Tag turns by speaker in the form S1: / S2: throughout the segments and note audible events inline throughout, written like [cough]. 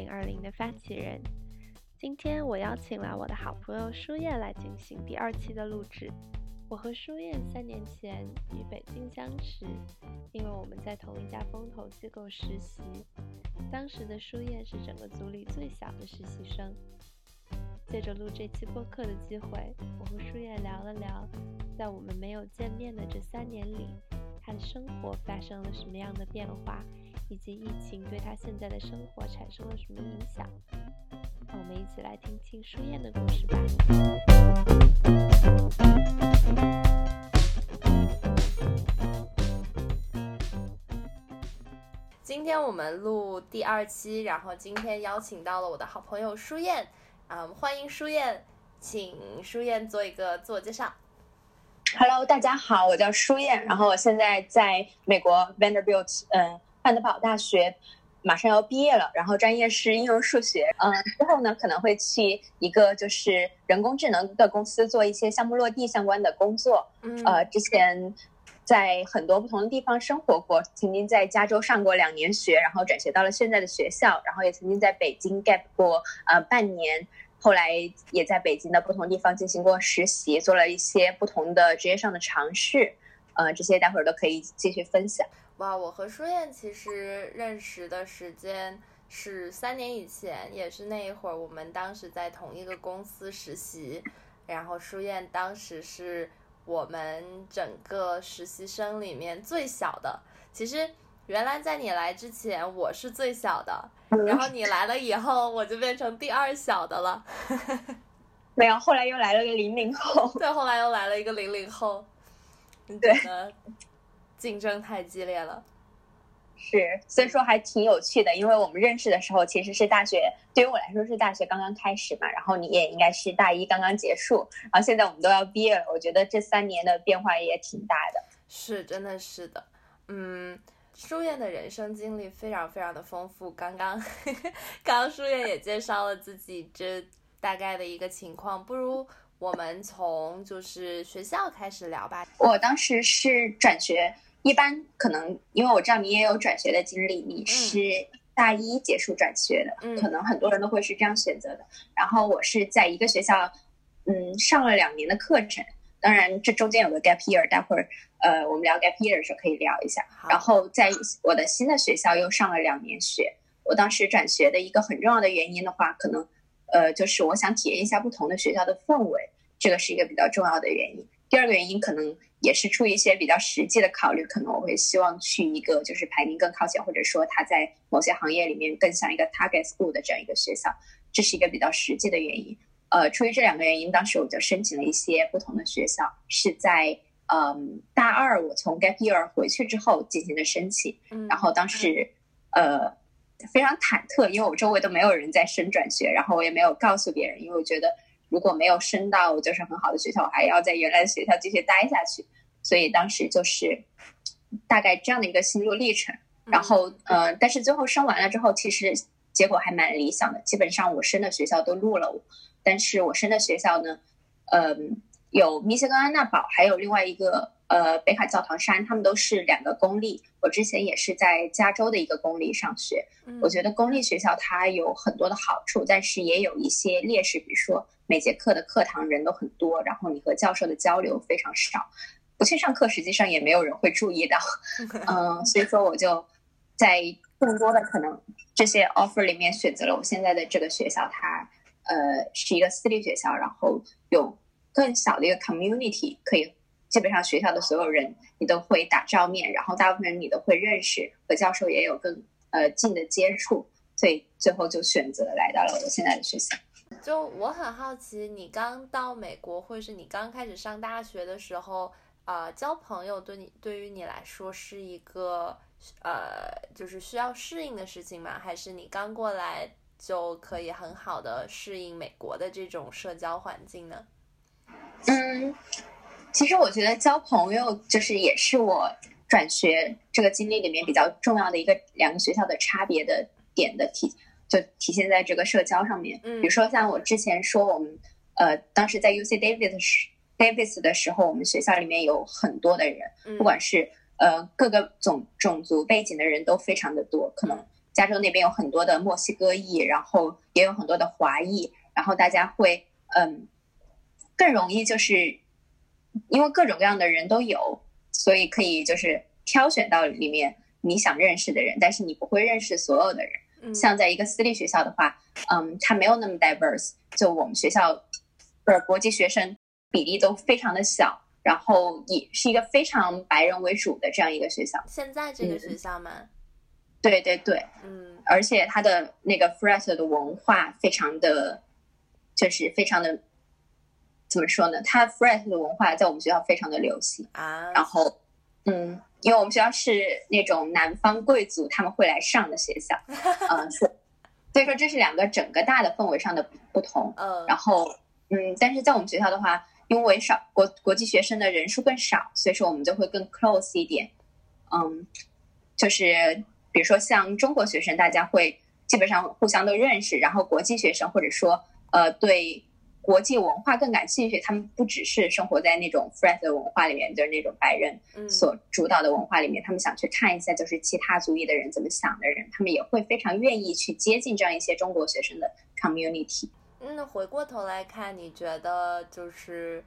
S1: 零二零的发起人。今天我邀请了我的好朋友舒燕来进行第二期的录制。我和舒燕三年前与北京相识，因为我们在同一家风投机构实习。当时的舒燕是整个组里最小的实习生。借着录这期播客的机会，我和舒燕聊了聊，在我们没有见面的这三年里，他的生活发生了什么样的变化，以及疫情对他现在的生活产生了什么影响。让我们一起来听听舒燕的故事吧。今天我们录第二期，然后今天邀请到了我的好朋友舒燕，嗯，欢迎舒燕，请舒燕做一个自我介绍。
S2: Hello，大家好，我叫舒燕，然后我现在在美国 Vanderbilt，嗯，范德堡大学。马上要毕业了，然后专业是应用数学。嗯，之后呢可能会去一个就是人工智能的公司做一些项目落地相关的工作。
S1: 嗯，
S2: 呃，之前在很多不同的地方生活过，曾经在加州上过两年学，然后转学到了现在的学校，然后也曾经在北京 gap 过呃半年，后来也在北京的不同地方进行过实习，做了一些不同的职业上的尝试。呃，这些待会儿都可以继续分享。
S1: 哇，我和舒燕其实认识的时间是三年以前，也是那一会儿我们当时在同一个公司实习，然后舒燕当时是我们整个实习生里面最小的。其实原来在你来之前我是最小的，[laughs] 然后你来了以后我就变成第二小的了。[laughs]
S2: 没有，后来又来了个零零后。
S1: 对，后来又来了一个零零后。
S2: 对。
S1: 竞争太激烈了，
S2: 是，所以说还挺有趣的。因为我们认识的时候其实是大学，对于我来说是大学刚刚开始嘛，然后你也应该是大一刚刚结束，然后现在我们都要毕业了。我觉得这三年的变化也挺大的。
S1: 是，真的是的。嗯，舒燕的人生经历非常非常的丰富。刚刚，刚刚书院也介绍了自己这大概的一个情况，不如我们从就是学校开始聊吧。
S2: 我当时是转学。一般可能，因为我知道你也有转学的经历，你是大一结束转学的，可能很多人都会是这样选择的。然后我是在一个学校，嗯，上了两年的课程，当然这中间有个 gap year，待会儿呃我们聊 gap year 的时候可以聊一下。然后在我的新的学校又上了两年学。我当时转学的一个很重要的原因的话，可能呃就是我想体验一下不同的学校的氛围，这个是一个比较重要的原因。第二个原因可能。也是出于一些比较实际的考虑，可能我会希望去一个就是排名更靠前，或者说它在某些行业里面更像一个 target school 的这样一个学校，这是一个比较实际的原因。呃，出于这两个原因，当时我就申请了一些不同的学校，是在嗯大二我从 gap year 回去之后进行的申请。然后当时呃非常忐忑，因为我周围都没有人在升转学，然后我也没有告诉别人，因为我觉得。如果没有升到就是很好的学校，我还要在原来的学校继续待下去，所以当时就是大概这样的一个心路历程。然后，呃，但是最后升完了之后，其实结果还蛮理想的，基本上我升的学校都录了我。但是我升的学校呢，嗯，有密歇根安娜堡，还有另外一个。呃，北卡教堂山，他们都是两个公立。我之前也是在加州的一个公立上学。我觉得公立学校它有很多的好处，但是也有一些劣势，比如说每节课的课堂人都很多，然后你和教授的交流非常少，不去上课实际上也没有人会注意到。[laughs] 嗯，所以说我就在更多的可能这些 offer 里面选择了我现在的这个学校，它呃是一个私立学校，然后有更小的一个 community 可以。基本上学校的所有人你都会打照面，然后大部分人你都会认识，和教授也有更呃近的接触，所以最后就选择来到了我现在的学校。
S1: 就我很好奇，你刚到美国，或者是你刚开始上大学的时候，啊，交朋友对你对于你来说是一个呃，就是需要适应的事情吗？还是你刚过来就可以很好的适应美国的这种社交环境呢？
S2: 嗯。其实我觉得交朋友就是也是我转学这个经历里面比较重要的一个两个学校的差别的点的体，就体现在这个社交上面。
S1: 嗯，
S2: 比如说像我之前说我们呃当时在 U C Davis 时 Davis 的时候，我们学校里面有很多的人，不管是呃各个种种族背景的人都非常的多，可能加州那边有很多的墨西哥裔，然后也有很多的华裔，然后大家会嗯更容易就是因为各种各样的人都有，所以可以就是挑选到里面你想认识的人，但是你不会认识所有的人。像在一个私立学校的话，嗯，它没有那么 diverse，就我们学校的国际学生比例都非常的小。然后也是一个非常白人为主的这样一个学校。
S3: 现在这个学校吗？
S2: 对对对，嗯，而且它的那个 Fret 的文化非常的，就是非常的，怎么说呢？它 Fret 的文化在我们学校非常的流行
S3: 啊。
S2: 然后，嗯，因为我们学校是那种南方贵族他们会来上的学校，[laughs] 嗯，所以说这是两个整个大的氛围上的不同。
S3: 嗯，
S2: 然后，嗯，但是在我们学校的话。因为少国国际学生的人数更少，所以说我们就会更 close 一点。嗯，就是比如说像中国学生，大家会基本上互相都认识。然后国际学生或者说呃对国际文化更感兴趣，他们不只是生活在那种 f r e n d 的文化里面，就是那种白人所主导的文化里面，他们想去看一下就是其他族裔的人怎么想的人，他们也会非常愿意去接近这样一些中国学生的 community。
S3: 那，回过头来看，你觉得就是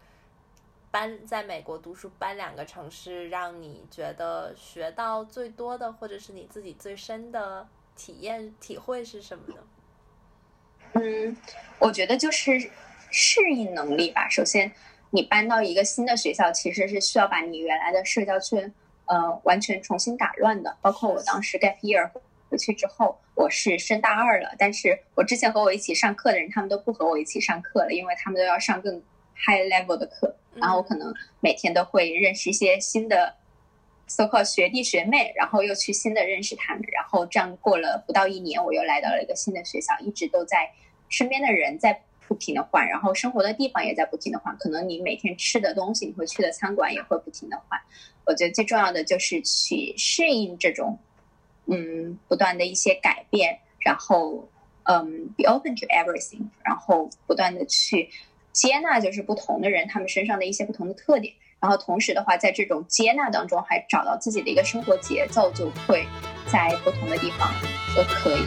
S3: 搬在美国读书，搬两个城市，让你觉得学到最多的，或者是你自己最深的体验体会是什么呢？
S2: 嗯，我觉得就是适应能力吧。首先，你搬到一个新的学校，其实是需要把你原来的社交圈，呃，完全重新打乱的。包括我当时 gap year。回去之后，我是升大二了，但是我之前和我一起上课的人，他们都不和我一起上课了，因为他们都要上更 high level 的课。然后我可能每天都会认识一些新的 so called 学弟学妹，然后又去新的认识他们，然后这样过了不到一年，我又来到了一个新的学校，一直都在身边的人在不停的换，然后生活的地方也在不停的换，可能你每天吃的东西，你会去的餐馆也会不停的换。我觉得最重要的就是去适应这种。嗯，不断的一些改变，然后嗯，be open to everything，然后不断的去接纳，就是不同的人他们身上的一些不同的特点，然后同时的话，在这种接纳当中，还找到自己的一个生活节奏，就会在不同的地方都可以。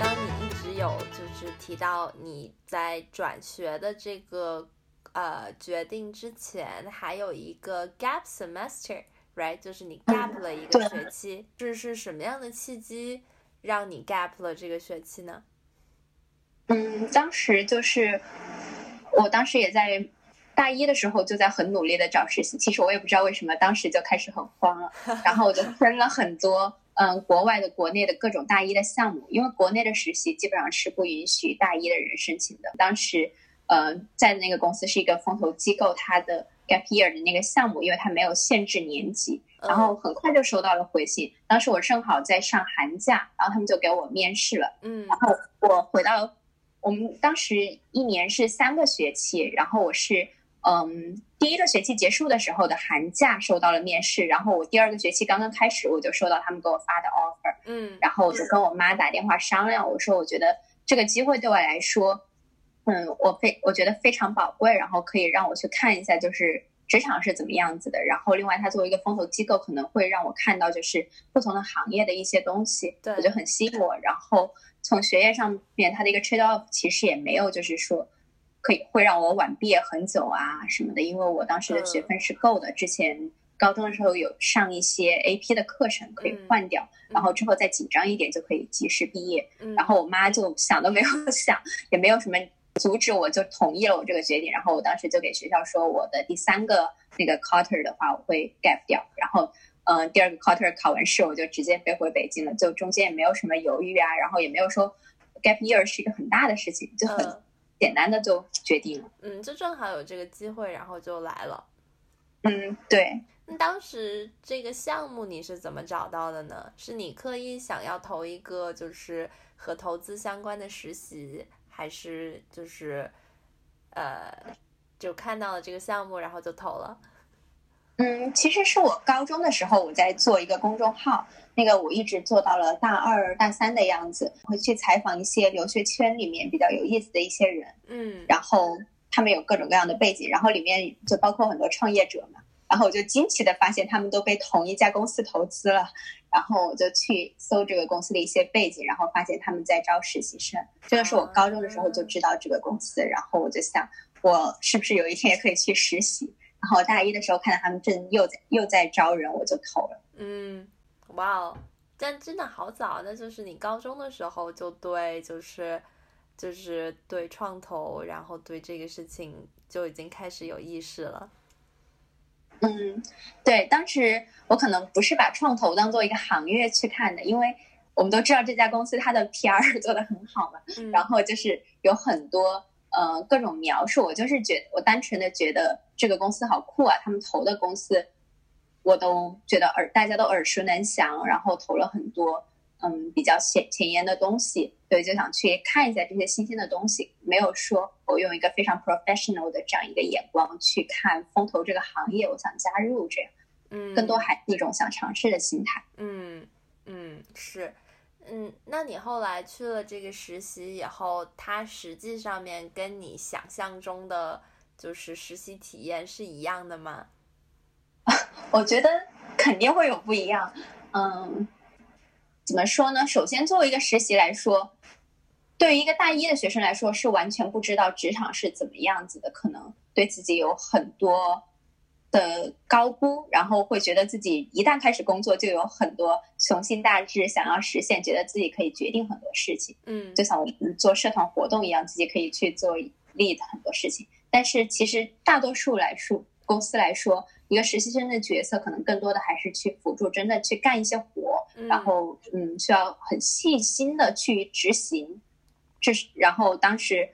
S3: 刚你一直有就是提到你在转学的这个呃决定之前，还有一个 gap semester。Right，就是你 gap 了一个学期，这是什么样的契机让你 gap 了这个学期呢？
S2: 嗯，当时就是我当时也在大一的时候就在很努力的找实习，其实我也不知道为什么当时就开始很慌了，[laughs] 然后我就申了很多嗯国外的、国内的各种大一的项目，因为国内的实习基本上是不允许大一的人申请的。当时呃在那个公司是一个风投机构，它的。gap year 的那个项目，因为它没有限制年级，然后很快就收到了回信。当时我正好在上寒假，然后他们就给我面试了。
S3: 嗯，
S2: 然后我回到我们当时一年是三个学期，然后我是嗯第一个学期结束的时候的寒假收到了面试，然后我第二个学期刚刚开始我就收到他们给我发的 offer。
S3: 嗯，
S2: 然后我就跟我妈打电话商量，我说我觉得这个机会对我来说。嗯，我非我觉得非常宝贵，然后可以让我去看一下，就是职场是怎么样子的。然后另外，它作为一个风投机构，可能会让我看到就是不同的行业的一些东西，
S3: 对
S2: 我就很吸引我。然后从学业上面，它的一个 trade off 其实也没有，就是说可以会让我晚毕业很久啊什么的，因为我当时的学分是够的。之前高中的时候有上一些 AP 的课程可以换掉，然后之后再紧张一点就可以及时毕业。然后我妈就想都没有 [laughs] 想，也没有什么。阻止我就同意了我这个决定，然后我当时就给学校说，我的第三个那个 quarter 的话我会 gap 掉，然后嗯，第二个 quarter 考完试我就直接飞回北京了，就中间也没有什么犹豫啊，然后也没有说 gap year 是一个很大的事情，就很简单的就决定了。
S3: 嗯，就正好有这个机会，然后就来了。
S2: 嗯，对。
S3: 那当时这个项目你是怎么找到的呢？是你刻意想要投一个就是和投资相关的实习？还是就是，呃，就看到了这个项目，然后就投了。
S2: 嗯，其实是我高中的时候，我在做一个公众号，那个我一直做到了大二、大三的样子，会去采访一些留学圈里面比较有意思的一些人。
S3: 嗯，
S2: 然后他们有各种各样的背景，然后里面就包括很多创业者嘛。然后我就惊奇的发现他们都被同一家公司投资了，然后我就去搜这个公司的一些背景，然后发现他们在招实习生。这个是我高中的时候就知道这个公司，然后我就想，我是不是有一天也可以去实习？然后大一的时候看到他们正又在又在招人，我就投了。
S1: 嗯，哇哦，但真的好早，那就是你高中的时候就对，就是就是对创投，然后对这个事情就已经开始有意识了。
S2: 嗯，对，当时我可能不是把创投当做一个行业去看的，因为我们都知道这家公司它的 PR [laughs] 做的很好嘛，然后就是有很多呃各种描述，我就是觉我单纯的觉得这个公司好酷啊，他们投的公司我都觉得耳大家都耳熟能详，然后投了很多。嗯，比较前前沿的东西，所以就想去看一下这些新鲜的东西。没有说我用一个非常 professional 的这样一个眼光去看风投这个行业，我想加入这样，
S1: 嗯，
S2: 更多还是一种想尝试的心态。
S1: 嗯嗯是，嗯，那你后来去了这个实习以后，它实际上面跟你想象中的就是实习体验是一样的吗？[laughs]
S2: 我觉得肯定会有不一样，嗯。怎么说呢？首先，作为一个实习来说，对于一个大一的学生来说，是完全不知道职场是怎么样子的，可能对自己有很多的高估，然后会觉得自己一旦开始工作，就有很多雄心大志想要实现，觉得自己可以决定很多事情。
S1: 嗯，
S2: 就像我们做社团活动一样，自己可以去做 lead 很多事情。但是，其实大多数来说，公司来说，一个实习生的角色可能更多的还是去辅助，真的去干一些活，然后嗯，需要很细心的去执行。这是然后当时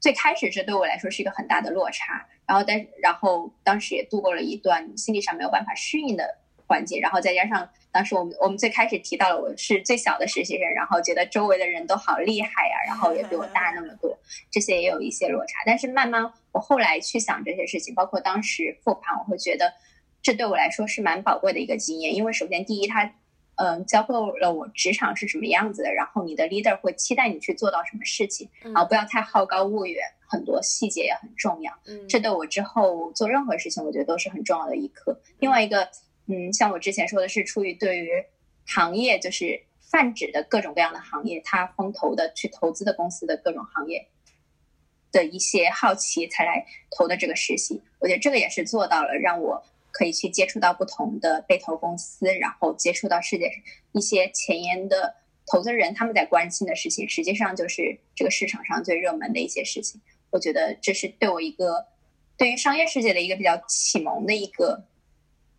S2: 最开始这对我来说是一个很大的落差，然后但然后当时也度过了一段心理上没有办法适应的环节，然后再加上当时我们我们最开始提到了我是最小的实习生，然后觉得周围的人都好厉害呀，然后也比我大那么多，这些也有一些落差，但是慢慢。我后来去想这些事情，包括当时复盘，我会觉得这对我来说是蛮宝贵的一个经验。因为首先，第一，它嗯教会了我职场是什么样子的，然后你的 leader 会期待你去做到什么事情，然后不要太好高骛远，很多细节也很重要。
S1: 嗯，
S2: 这对我之后做任何事情，我觉得都是很重要的一课。另外一个，嗯，像我之前说的是，出于对于行业，就是泛指的各种各样的行业，它风投的去投资的公司的各种行业。的一些好奇才来投的这个实习，我觉得这个也是做到了，让我可以去接触到不同的被投公司，然后接触到世界一些前沿的投资人他们在关心的事情，实际上就是这个市场上最热门的一些事情。我觉得这是对我一个对于商业世界的一个比较启蒙的一个，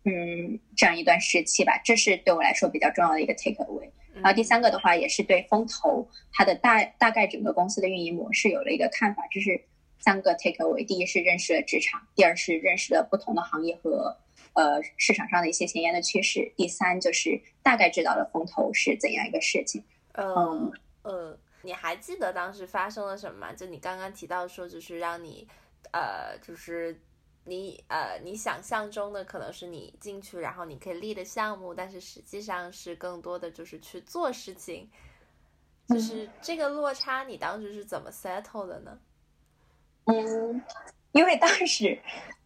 S2: 嗯，这样一段时期吧。这是对我来说比较重要的一个 take away。然后第三个的话，也是对风投它的大大概整个公司的运营模式有了一个看法。这是三个 take away：第一是认识了职场，第二是认识了不同的行业和呃市场上的一些前沿的趋势，第三就是大概知道了风投是怎样一个事情。
S1: 嗯呃，你还记得当时发生了什么吗？就你刚刚提到说，就是让你呃，就是。你呃，你想象中的可能是你进去，然后你可以立的项目，但是实际上是更多的就是去做事情，就是这个落差，你当时是怎么 settle 的呢？
S2: 嗯，因为当时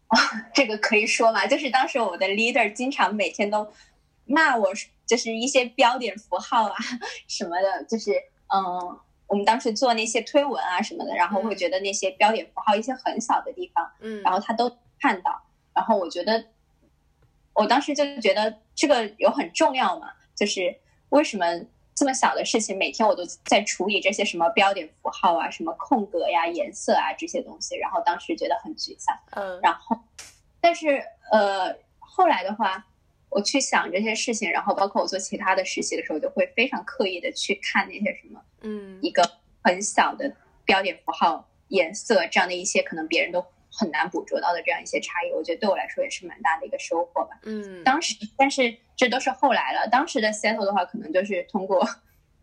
S2: 啊，这个可以说嘛，就是当时我的 leader 经常每天都骂我，就是一些标点符号啊什么的，就是嗯，我们当时做那些推文啊什么的，然后会觉得那些标点符号一些很小的地方，
S1: 嗯，
S2: 然后他都。看到，然后我觉得，我当时就觉得这个有很重要嘛，就是为什么这么小的事情，每天我都在处理这些什么标点符号啊、什么空格呀、颜色啊这些东西，然后当时觉得很沮丧。
S1: 嗯，
S2: 然后，但是呃，后来的话，我去想这些事情，然后包括我做其他的实习的时候，就会非常刻意的去看那些什么，
S1: 嗯，
S2: 一个很小的标点符号、颜色这样的一些，可能别人都。很难捕捉到的这样一些差异，我觉得对我来说也是蛮大的一个收获吧。
S1: 嗯，
S2: 当时，但是这都是后来了。当时的 settle 的话，可能就是通过，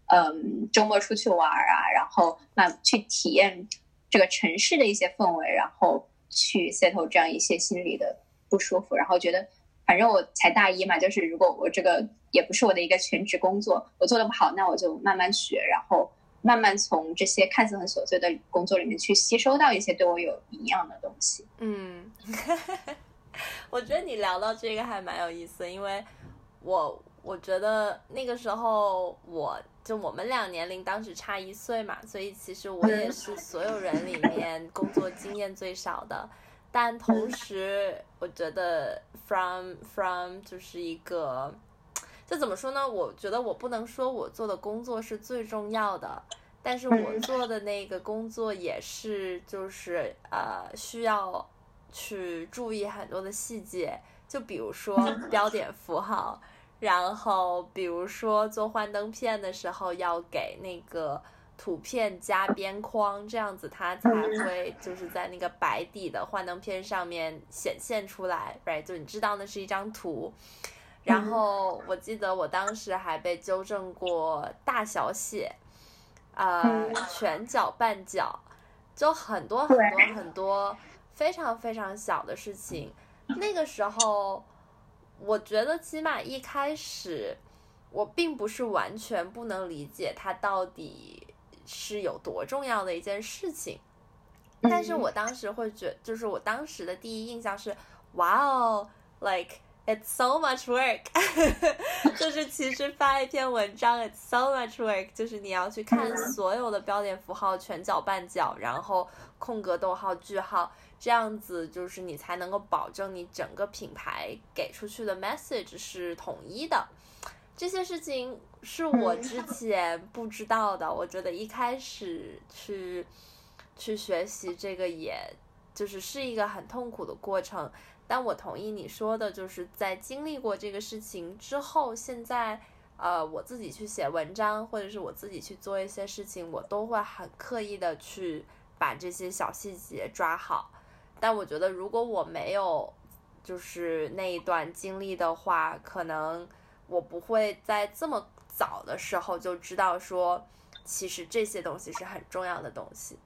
S2: 嗯，周末出去玩啊，然后那去体验这个城市的一些氛围，然后去 settle 这样一些心理的不舒服，然后觉得反正我才大一嘛，就是如果我这个也不是我的一个全职工作，我做的不好，那我就慢慢学，然后。慢慢从这些看似很琐碎的工作里面去吸收到一些对我有营养的东西。
S1: 嗯，
S3: 我觉得你聊到这个还蛮有意思，因为我我觉得那个时候我就我们俩年龄当时差一岁嘛，所以其实我也是所有人里面工作经验最少的。但同时，我觉得 from from 就是一个，这怎么说呢？我觉得我不能说我做的工作是最重要的，但是我做的那个工作也是，就是呃，需要去注意很多的细节，就比如说标点符号，然后比如说做幻灯片的时候要给那个。图片加边框，这样子它才会就是在那个白底的幻灯片上面显现出来，right？就你知道那是一张图。然后我记得我当时还被纠正过大小写，呃，全角半角，就很多很多很多非常非常小的事情。那个时候，我觉得起码一开始，我并不是完全不能理解它到底。是有多重要的一件事情，但是我当时会觉，就是我当时的第一印象是，哇哦，like it's so much work，[laughs] 就是其实发一篇文章，it's so much work，就是你要去看所有的标点符号全角半角，然后空格逗号句号，这样子就是你才能够保证你整个品牌给出去的 message 是统一的。这些事情是我之前不知道的，我觉得一开始去去学习这个，也就是是一个很痛苦的过程。但我同意你说的，就是在经历过这个事情之后，现在呃，我自己去写文章，或者是我自己去做一些事情，我都会很刻意的去把这些小细节抓好。但我觉得，如果我没有就是那一段经历的话，可能。我不会在这么早的时候就知道说，其实这些东西是很重要的东西。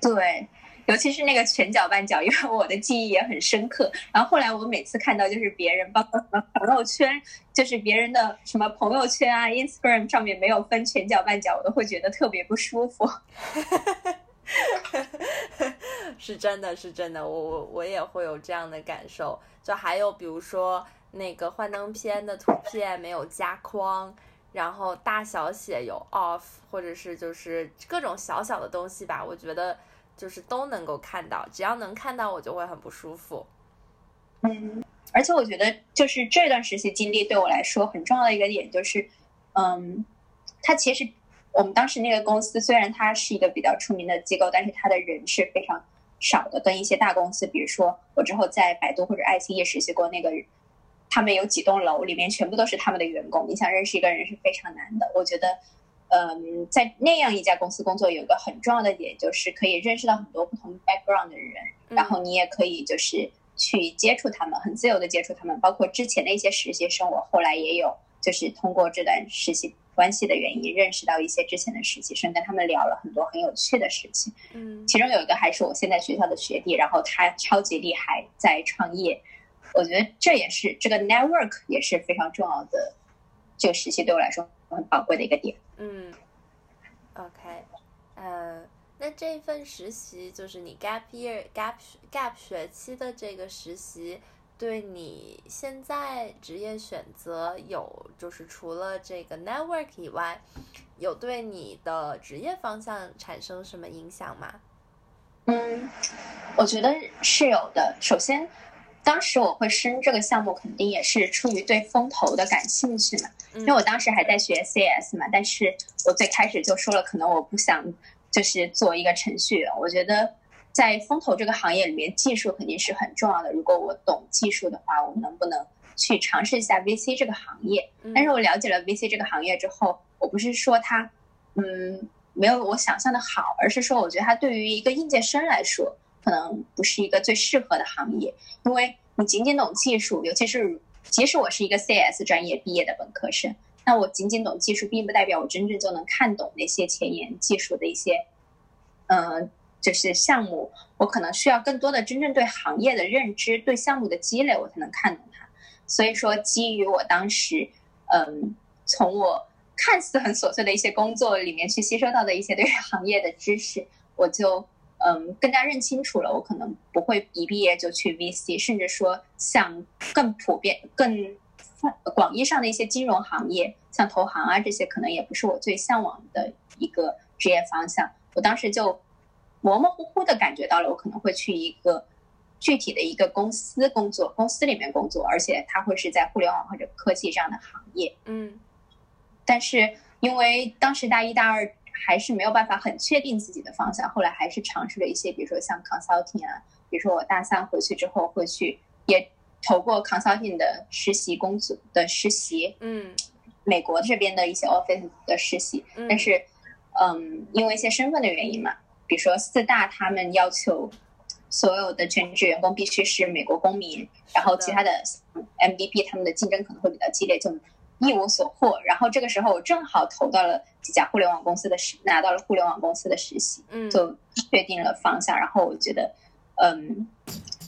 S2: 对，尤其是那个全脚半角，因为我的记忆也很深刻。然后后来我每次看到就是别人包括什么朋友圈，就是别人的什么朋友圈啊、Instagram 上面没有分全脚半角，我都会觉得特别不舒服。[laughs]
S3: 是真的是真的，我我我也会有这样的感受。就还有比如说。那个幻灯片的图片没有加框，然后大小写有 off，或者是就是各种小小的东西吧，我觉得就是都能够看到，只要能看到我就会很不舒服。
S2: 嗯，而且我觉得就是这段实习经历对我来说很重要的一个点就是，嗯，它其实我们当时那个公司虽然它是一个比较出名的机构，但是它的人是非常少的，跟一些大公司，比如说我之后在百度或者爱奇艺实习过那个。他们有几栋楼，里面全部都是他们的员工。你想认识一个人是非常难的。我觉得，嗯，在那样一家公司工作有一个很重要的点，就是可以认识到很多不同 background 的人，然后你也可以就是去接触他们，很自由的接触他们。包括之前的一些实习生，我后来也有就是通过这段实习关系的原因，认识到一些之前的实习生，跟他们聊了很多很有趣的事情。
S3: 嗯，
S2: 其中有一个还是我现在学校的学弟，然后他超级厉害，在创业。我觉得这也是这个 network 也是非常重要的，这个实习对我来说很宝贵的一个点。
S3: 嗯，OK，呃，那这份实习就是你 gap year gap gap 学期的这个实习，对你现在职业选择有就是除了这个 network 以外，有对你的职业方向产生什么影响吗？
S2: 嗯，我觉得是有的。首先。当时我会申这个项目，肯定也是出于对风投的感兴趣嘛。因为我当时还在学 CS 嘛，但是我最开始就说了，可能我不想就是做一个程序员。我觉得在风投这个行业里面，技术肯定是很重要的。如果我懂技术的话，我能不能去尝试一下 VC 这个行业？但是我了解了 VC 这个行业之后，我不是说它嗯没有我想象的好，而是说我觉得它对于一个应届生来说。可能不是一个最适合的行业，因为你仅仅懂技术，尤其是即使我是一个 CS 专业毕业的本科生，那我仅仅懂技术，并不代表我真正就能看懂那些前沿技术的一些，嗯，就是项目。我可能需要更多的真正对行业的认知，对项目的积累，我才能看懂它。所以说，基于我当时，嗯，从我看似很琐碎的一些工作里面去吸收到的一些对于行业的知识，我就。嗯更加认清楚了，我可能不会一毕业就去 VC，甚至说像更普遍、更广义上的一些金融行业，像投行啊这些，可能也不是我最向往的一个职业方向。我当时就模模糊糊的感觉到了，我可能会去一个具体的一个公司工作，公司里面工作，而且它会是在互联网或者科技这样的行业。
S3: 嗯，
S2: 但是因为当时大一大二还是没有办法很确定自己的方向，后来还是尝试了一些，比如说像 consulting 啊，比如说我大三回去之后会去也投过 consulting 的实习工作的实习，
S3: 嗯，
S2: 美国这边的一些 office 的实习，但是。嗯，因为一些身份的原因嘛，比如说四大他们要求所有的全职员工必须是美国公民，然后其他的 MVP 他们的竞争可能会比较激烈，就一无所获。然后这个时候我正好投到了几家互联网公司的实，拿到了互联网公司的实习，
S3: 嗯，
S2: 就确定了方向。然后我觉得，嗯，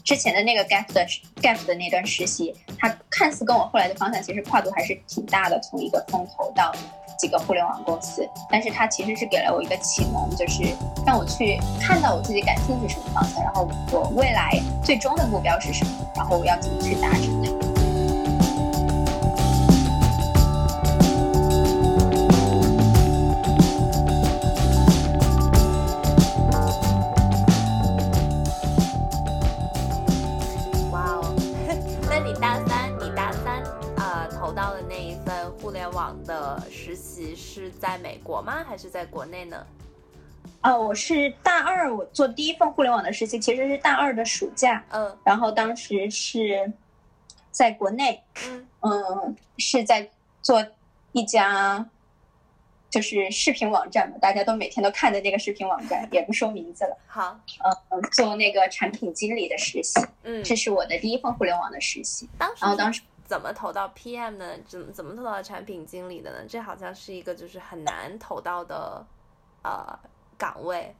S2: 之前的那个 gap 的 gap 的那段实习，它看似跟我后来的方向其实跨度还是挺大的，从一个风投到。几个互联网公司，但是它其实是给了我一个启蒙，就是让我去看到我自己感兴趣什么方向，然后我未来最终的目标是什么，然后我要怎么去达成它。
S3: 在美国吗？还是在国内呢？
S2: 哦，我是大二，我做第一份互联网的实习，其实是大二的暑假。
S3: 嗯，
S2: 然后当时是在国内，
S3: 嗯
S2: 嗯，是在做一家就是视频网站嘛，大家都每天都看的那个视频网站，也不说名字了。
S3: 好，
S2: 嗯，做那个产品经理的实习。
S3: 嗯，
S2: 这是我的第一份互联网的实习。
S3: 当时，
S2: 然后当时。
S3: 怎么投到 PM 呢？怎怎么投到产品经理的呢？这好像是一个就是很难投到的呃岗位。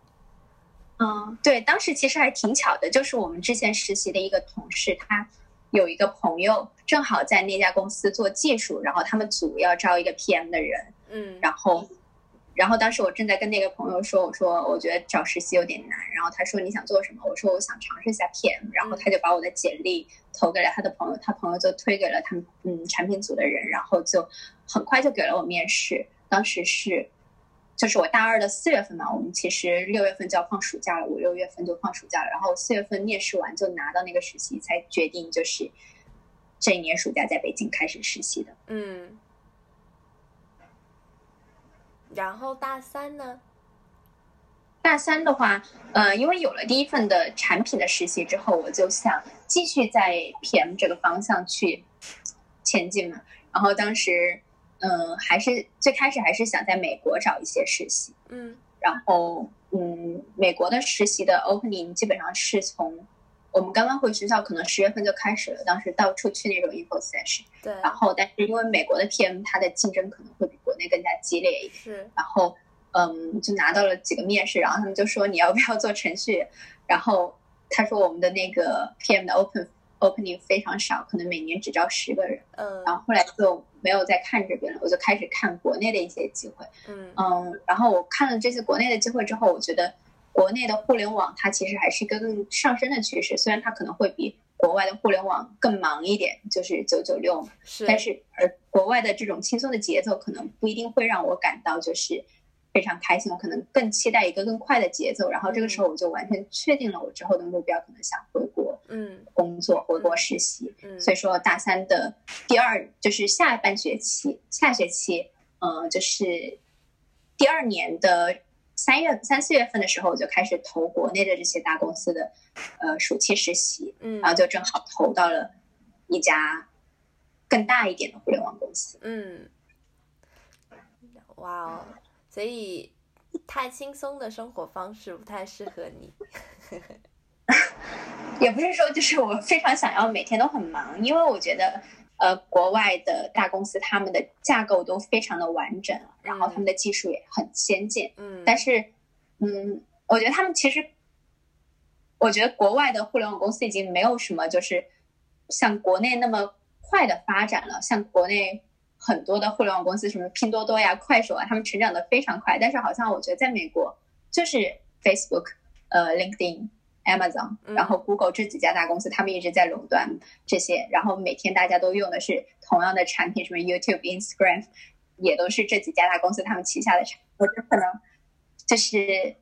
S2: 嗯，对，当时其实还挺巧的，就是我们之前实习的一个同事，他有一个朋友正好在那家公司做技术，然后他们组要招一个 PM 的人。
S3: 嗯，
S2: 然后。然后当时我正在跟那个朋友说，我说我觉得找实习有点难。然后他说你想做什么？我说我想尝试一下 PM。然后他就把我的简历投给了他的朋友，他朋友就推给了他们嗯产品组的人，然后就很快就给了我面试。当时是就是我大二的四月份嘛，我们其实六月份就要放暑假了，五六月份就放暑假了。然后四月份面试完就拿到那个实习，才决定就是这一年暑假在北京开始实习的。
S3: 嗯。然后大三呢？
S2: 大三的话，呃，因为有了第一份的产品的实习之后，我就想继续在 PM 这个方向去前进嘛。然后当时，嗯，还是最开始还是想在美国找一些实习。
S3: 嗯。
S2: 然后，嗯，美国的实习的 opening 基本上是从我们刚刚回学校，可能十月份就开始了。当时到处去那种 info session。
S3: 对。
S2: 然后，但是因为美国的 PM 它的竞争可能会比国内更加激烈一点。
S3: 是。
S2: 然后。嗯，就拿到了几个面试，然后他们就说你要不要做程序？然后他说我们的那个 PM 的 open opening 非常少，可能每年只招十个人。
S3: 嗯，
S2: 然后后来就没有再看这边了，我就开始看国内的一些机会。
S3: 嗯
S2: 嗯，然后我看了这些国内的机会之后，我觉得国内的互联网它其实还是一个更上升的趋势，虽然它可能会比国外的互联网更忙一点，就是九九六嘛。
S3: 是，
S2: 但是而国外的这种轻松的节奏，可能不一定会让我感到就是。非常开心，我可能更期待一个更快的节奏。然后这个时候我就完全确定了我之后的目标，可能想回国，
S3: 嗯，
S2: 工作，回国实习。
S3: 嗯，
S2: 所以说大三的第二就是下半学期，下学期，嗯，就是第二年的三月三四月份的时候，我就开始投国内的这些大公司的呃暑期实习，
S3: 嗯，
S2: 然后就正好投到了一家更大一点的互联网公司，
S3: 嗯，哇哦。所以，太轻松的生活方式不太适合你。[laughs]
S2: 也不是说，就是我非常想要每天都很忙，因为我觉得，呃，国外的大公司他们的架构都非常的完整，然后他们的技术也很先进。
S3: 嗯。
S2: 但是，嗯，我觉得他们其实，我觉得国外的互联网公司已经没有什么就是像国内那么快的发展了，像国内。很多的互联网公司，什么拼多多呀、快手啊，他们成长的非常快。但是好像我觉得在美国，就是 Facebook，呃 LinkedIn、Amazon，然后 Google 这几家大公司，他们一直在垄断这些，然后每天大家都用的是同样的产品，什么 YouTube、Instagram，也都是这几家大公司他们旗下的产品。我觉得可能就是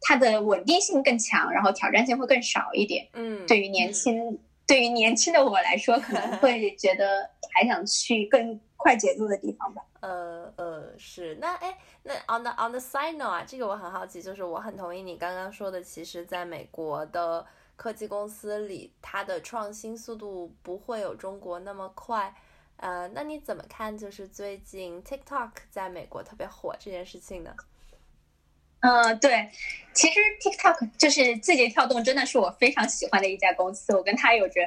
S2: 它的稳定性更强，然后挑战性会更少一点。
S3: 嗯，
S2: 对于年轻对于年轻的我来说，可能会觉得还想去更快节奏的地方吧。
S3: 呃呃，是那哎，那 on the on the side note 啊，这个我很好奇，就是我很同意你刚刚说的，其实在美国的科技公司里，它的创新速度不会有中国那么快。呃，那你怎么看？就是最近 TikTok 在美国特别火这件事情呢？
S2: 嗯，对，其实 TikTok 就是字节跳动，真的是我非常喜欢的一家公司。我跟他有着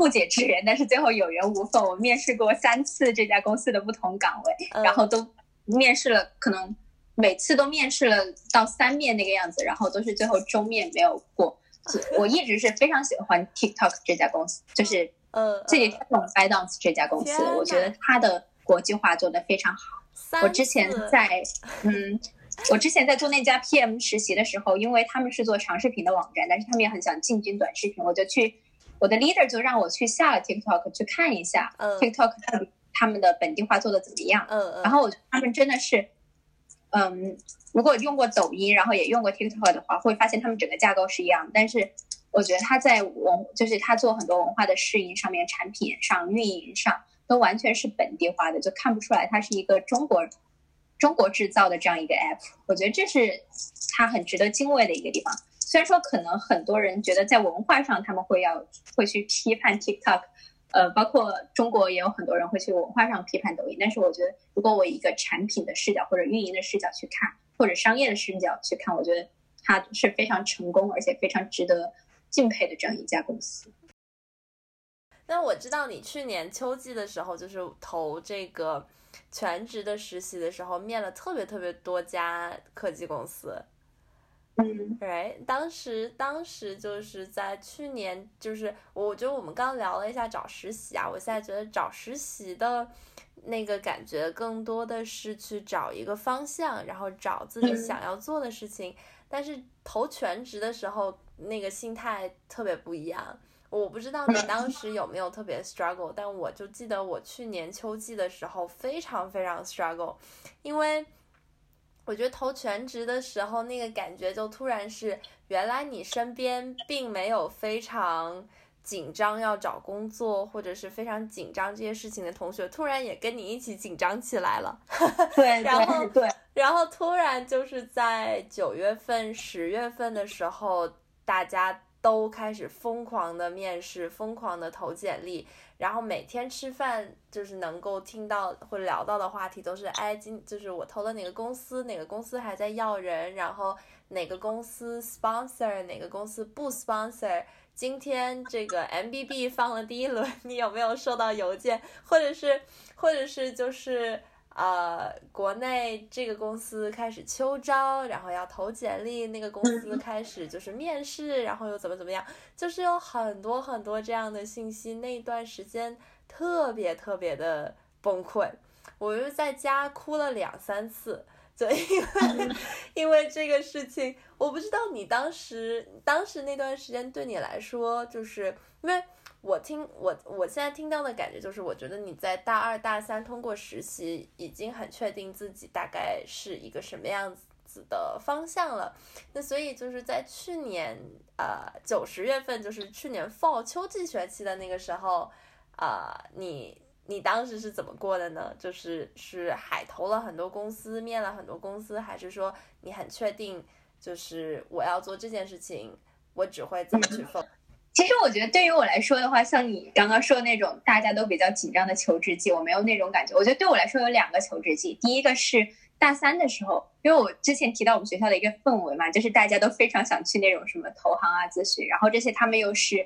S2: 不解之缘，但是最后有缘无分。我面试过三次这家公司的不同岗位，然后都面试了，可能每次都面试了到三面那个样子，然后都是最后终面没有过。[laughs] 我一直是非常喜欢 TikTok 这家公司，就是
S3: 呃
S2: 字节跳动 ByteDance 这家公司，我觉得它的国际化做得非常好。我之前在嗯。我之前在做那家 PM 实习的时候，因为他们是做长视频的网站，但是他们也很想进军短视频，我就去，我的 leader 就让我去下了 TikTok 去看一下，TikTok 他们他们的本地化做的怎么样。
S3: 嗯
S2: 然后我他们真的是，嗯，如果用过抖音，然后也用过 TikTok 的话，会发现他们整个架构是一样，但是我觉得他在文，就是他做很多文化的适应上面、产品上、运营上都完全是本地化的，就看不出来它是一个中国。中国制造的这样一个 app，我觉得这是他很值得敬畏的一个地方。虽然说可能很多人觉得在文化上他们会要会去批判 TikTok，呃，包括中国也有很多人会去文化上批判抖音。但是我觉得，如果我以一个产品的视角或者运营的视角去看，或者商业的视角去看，我觉得它是非常成功而且非常值得敬佩的这样一家公司。
S3: 那我知道你去年秋季的时候就是投这个。全职的实习的时候，面了特别特别多家科技公司，
S2: 嗯
S3: ，right，当时当时就是在去年，就是我觉得我们刚聊了一下找实习啊，我现在觉得找实习的那个感觉更多的是去找一个方向，然后找自己想要做的事情，但是投全职的时候，那个心态特别不一样。我不知道你当时有没有特别 struggle，但我就记得我去年秋季的时候非常非常 struggle，因为我觉得投全职的时候那个感觉就突然是，原来你身边并没有非常紧张要找工作或者是非常紧张这些事情的同学，突然也跟你一起紧张起来了。[laughs]
S2: 对，
S3: 然后
S2: 对，
S3: 然后突然就是在九月份、十月份的时候，大家。都开始疯狂的面试，疯狂的投简历，然后每天吃饭就是能够听到或聊到的话题都是，哎，今就是我投了哪个公司，哪个公司还在要人，然后哪个公司 sponsor，哪个公司不 sponsor，今天这个 MBB 放了第一轮，你有没有收到邮件，或者是，或者是就是。呃，国内这个公司开始秋招，然后要投简历，那个公司开始就是面试，然后又怎么怎么样，就是有很多很多这样的信息。那段时间特别特别的崩溃，我就在家哭了两三次，就因为因为这个事情，我不知道你当时当时那段时间对你来说，就是因为。我听我我现在听到的感觉就是，我觉得你在大二大三通过实习，已经很确定自己大概是一个什么样子的方向了。那所以就是在去年呃九十月份，就是去年 fall 秋季学期的那个时候，呃，你你当时是怎么过的呢？就是是海投了很多公司，面了很多公司，还是说你很确定就是我要做这件事情，我只会怎么去 f
S2: 其实我觉得对于我来说的话，像你刚刚说的那种大家都比较紧张的求职季，我没有那种感觉。我觉得对我来说有两个求职季，第一个是大三的时候，因为我之前提到我们学校的一个氛围嘛，就是大家都非常想去那种什么投行啊、咨询，然后这些他们又是，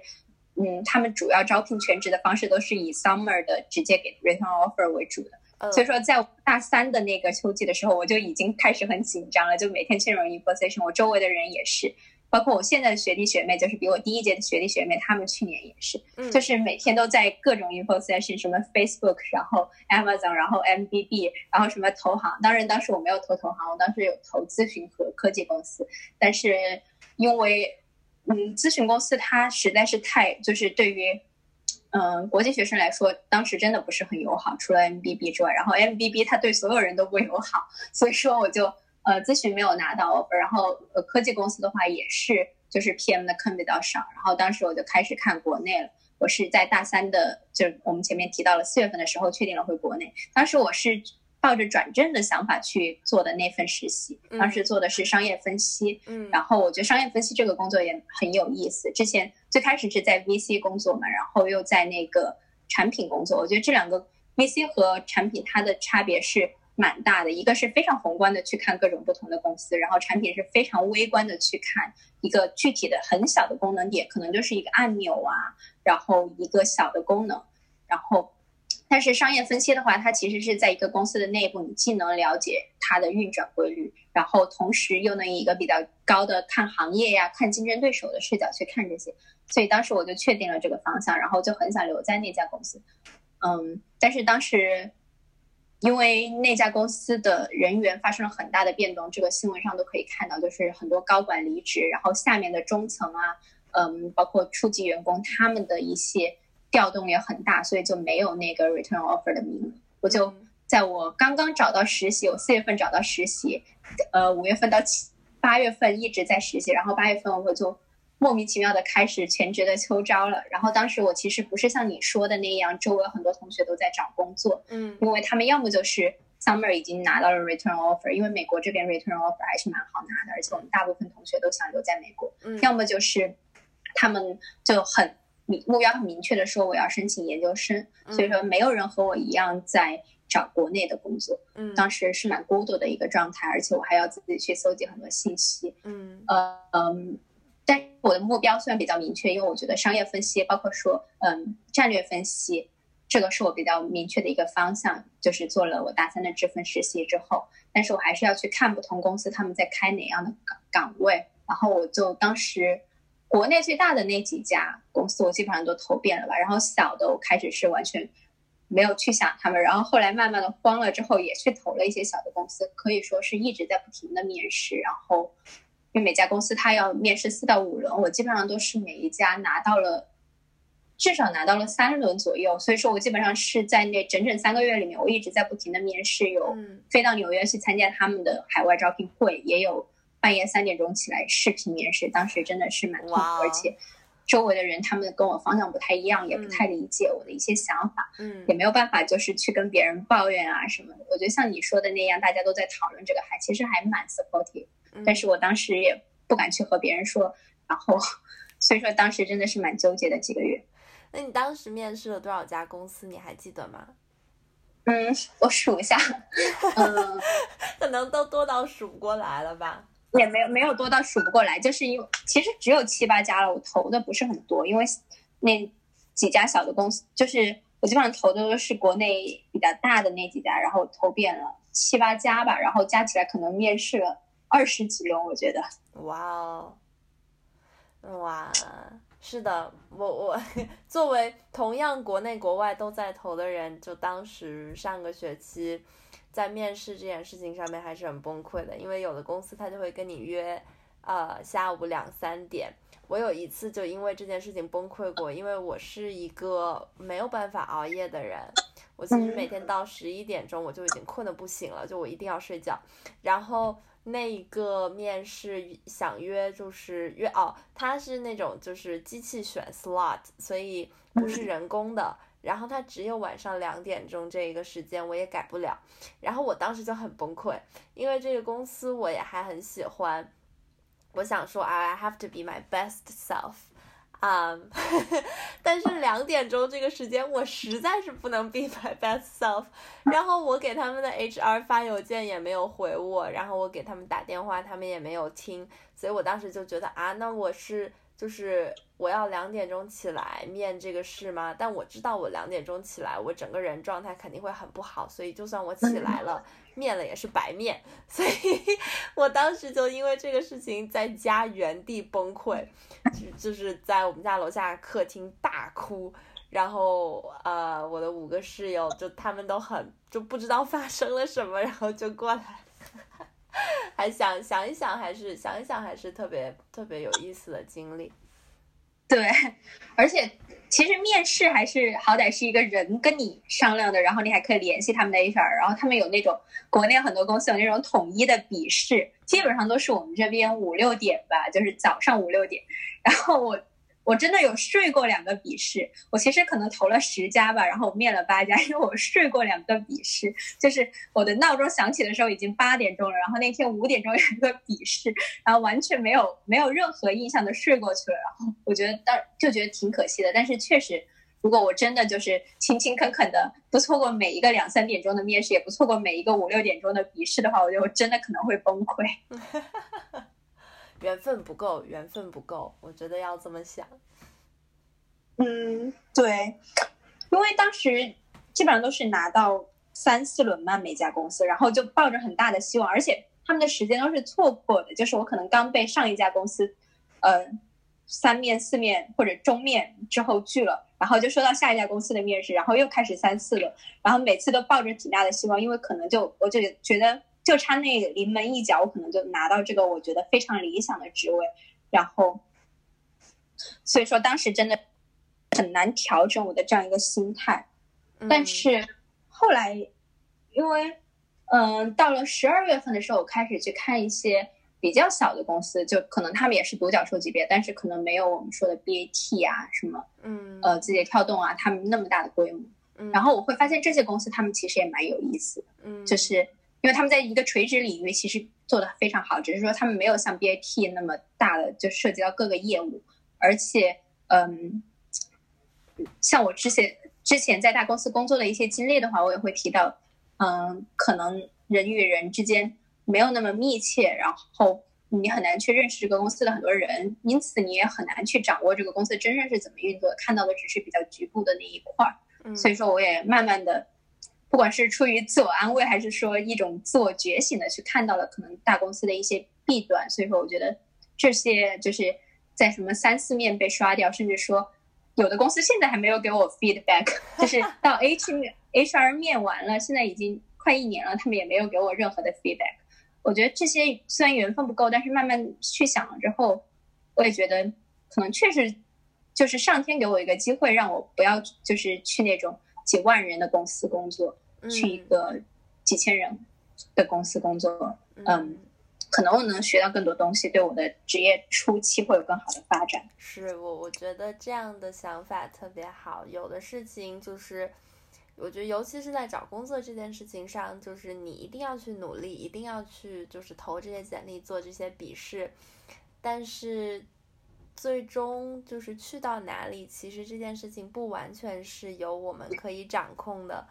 S2: 嗯，他们主要招聘全职的方式都是以 summer 的直接给 return offer 为主的，所以说在大三的那个秋季的时候，我就已经开始很紧张了，就每天进入一 position，我周围的人也是。包括我现在的学弟学妹，就是比我第一届的学弟学妹，他们去年也是，就是每天都在各种 info session，什么 Facebook，然后 Amazon，然后 MBB，然后什么投行。当然，当时我没有投投行，我当时有投咨询和科技公司。但是因为，嗯，咨询公司它实在是太，就是对于，嗯，国际学生来说，当时真的不是很友好。除了 MBB 之外，然后 MBB 它对所有人都不友好，所以说我就。呃，咨询没有拿到 offer，然后呃，科技公司的话也是，就是 PM 的坑比较少。然后当时我就开始看国内了。我是在大三的，就我们前面提到了四月份的时候确定了回国内。当时我是抱着转正的想法去做的那份实习，当时做的是商业分析。嗯。然后我觉得商业分析这个工作也很有意思。之前最开始是在 VC 工作嘛，然后又在那个产品工作。我觉得这两个 VC 和产品它的差别是。蛮大的，一个是非常宏观的去看各种不同的公司，然后产品是非常微观的去看一个具体的很小的功能点，可能就是一个按钮啊，然后一个小的功能，然后，但是商业分析的话，它其实是在一个公司的内部，你既能了解它的运转规律，然后同时又能以一个比较高的看行业呀、看竞争对手的视角去看这些，所以当时我就确定了这个方向，然后就很想留在那家公司，嗯，但是当时。因为那家公司的人员发生了很大的变动，这个新闻上都可以看到，就是很多高管离职，然后下面的中层啊，嗯，包括初级员工，他们的一些调动也很大，所以就没有那个 return offer 的名额。我就在我刚刚找到实习，我四月份找到实习，呃，五月份到七八月份一直在实习，然后八月份我就。莫名其妙的开始全职的秋招了，然后当时我其实不是像你说的那样，周围很多同学都在找工作，
S3: 嗯，
S2: 因为他们要么就是 summer 已经拿到了 return offer，因为美国这边 return offer 还是蛮好拿的，而且我们大部分同学都想留在美国，
S3: 嗯，
S2: 要么就是他们就很明目标很明确的说我要申请研究生，所以说没有人和我一样在找国内的工作，
S3: 嗯，
S2: 当时是蛮孤独的一个状态，而且我还要自己去搜集很多信息，
S3: 嗯，
S2: 呃，嗯。但我的目标虽然比较明确，因为我觉得商业分析，包括说，嗯，战略分析，这个是我比较明确的一个方向。就是做了我大三的这份实习之后，但是我还是要去看不同公司他们在开哪样的岗岗位。然后我就当时国内最大的那几家公司，我基本上都投遍了吧。然后小的我开始是完全没有去想他们，然后后来慢慢的慌了之后，也去投了一些小的公司，可以说是一直在不停的面试，然后。因为每家公司它要面试四到五轮，我基本上都是每一家拿到了至少拿到了三轮左右，所以说我基本上是在那整整三个月里面，我一直在不停的面试，有飞到纽约去参加他们的海外招聘会，也有半夜三点钟起来视频面试，当时真的是蛮痛苦，而且周围的人他们跟我方向不太一样，也不太理解我的一些想法，
S3: 嗯，
S2: 也没有办法就是去跟别人抱怨啊什么的。我觉得像你说的那样，大家都在讨论这个，还其实还蛮 supportive。但是我当时也不敢去和别人说，然后所以说当时真的是蛮纠结的几个月。
S3: 那你当时面试了多少家公司？你还记得吗？
S2: 嗯，我数一下，嗯，[laughs]
S3: 可能都多到数不过来了吧？
S2: 也没有没有多到数不过来，就是因为其实只有七八家了，我投的不是很多，因为那几家小的公司，就是我基本上投的都是国内比较大的那几家，然后投遍了七八家吧，然后加起来可能面试了。二十几轮，我觉得。
S3: 哇哦，哇，是的，我我 [laughs] 作为同样国内国外都在投的人，就当时上个学期在面试这件事情上面还是很崩溃的，因为有的公司他就会跟你约，呃，下午两三点。我有一次就因为这件事情崩溃过，因为我是一个没有办法熬夜的人，我其实每天到十一点钟我就已经困得不行了，就我一定要睡觉，然后。那一个面试想约就是约哦，他是那种就是机器选 slot，所以不是人工的。然后他只有晚上两点钟这一个时间，我也改不了。然后我当时就很崩溃，因为这个公司我也还很喜欢。我想说，I have to be my best self。啊，[laughs] 但是两点钟这个时间我实在是不能 be my best self，然后我给他们的 HR 发邮件也没有回我，然后我给他们打电话他们也没有听，所以我当时就觉得啊，那我是就是我要两点钟起来面这个事吗？但我知道我两点钟起来，我整个人状态肯定会很不好，所以就算我起来了，面了也是白面。所以我当时就因为这个事情在家原地崩溃，就就是在我们家楼下客厅大哭。然后呃，我的五个室友就他们都很就不知道发生了什么，然后就过来。[laughs] 还想想一想，还是想一想，还是特别特别有意思的经历。
S2: 对，而且其实面试还是好歹是一个人跟你商量的，然后你还可以联系他们的 HR，然后他们有那种国内很多公司有那种统一的笔试，基本上都是我们这边五六点吧，就是早上五六点，然后我。我真的有睡过两个笔试，我其实可能投了十家吧，然后我面了八家，因为我睡过两个笔试，就是我的闹钟响起的时候已经八点钟了，然后那天五点钟有一个笔试，然后完全没有没有任何印象的睡过去了，然后我觉得当就觉得挺可惜的，但是确实，如果我真的就是勤勤恳恳的不错过每一个两三点钟的面试，也不错过每一个五六点钟的笔试的话，我觉得我真的可能会崩溃。[laughs]
S3: 缘分不够，缘分不够，我觉得要这么想。
S2: 嗯，对，因为当时基本上都是拿到三四轮嘛，每家公司，然后就抱着很大的希望，而且他们的时间都是错过的，就是我可能刚被上一家公司，呃，三面四面或者中面之后拒了，然后就收到下一家公司的面试，然后又开始三四轮，然后每次都抱着挺大的希望，因为可能就我就觉得。就差那临门一脚，我可能就拿到这个我觉得非常理想的职位，然后，所以说当时真的很难调整我的这样一个心态。但是后来，因为嗯，到了十二月份的时候，我开始去看一些比较小的公司，就可能他们也是独角兽级别，但是可能没有我们说的 BAT 啊什么，嗯，呃，字节跳动啊，他们那么大的规模。然后我会发现这些公司他们其实也蛮有意思的，嗯，就是。因为他们在一个垂直领域其实做的非常好，只是说他们没有像 BAT 那么大的就涉及到各个业务，而且，嗯，像我之前之前在大公司工作的一些经历的话，我也会提到，嗯，可能人与人之间没有那么密切，然后你很难去认识这个公司的很多人，因此你也很难去掌握这个公司真正是怎么运作，看到的只是比较局部的那一块儿，所以说我也慢慢的。不管是出于自我安慰，还是说一种自我觉醒的去看到了可能大公司的一些弊端，所以说我觉得这些就是在什么三四面被刷掉，甚至说有的公司现在还没有给我 feedback，[laughs] 就是到 H [laughs] 面 HR 面完了，现在已经快一年了，他们也没有给我任何的 feedback。我觉得这些虽然缘分不够，但是慢慢去想了之后，我也觉得可能确实就是上天给我一个机会，让我不要就是去那种几万人的公司工作。去一个几千人的公司工作，嗯，可能我能学到更多东西，对我的职业初期会有更好的发展。
S3: 是我，我觉得这样的想法特别好。有的事情就是，我觉得尤其是在找工作这件事情上，就是你一定要去努力，一定要去就是投这些简历，做这些笔试。但是最终就是去到哪里，其实这件事情不完全是由我们可以掌控的。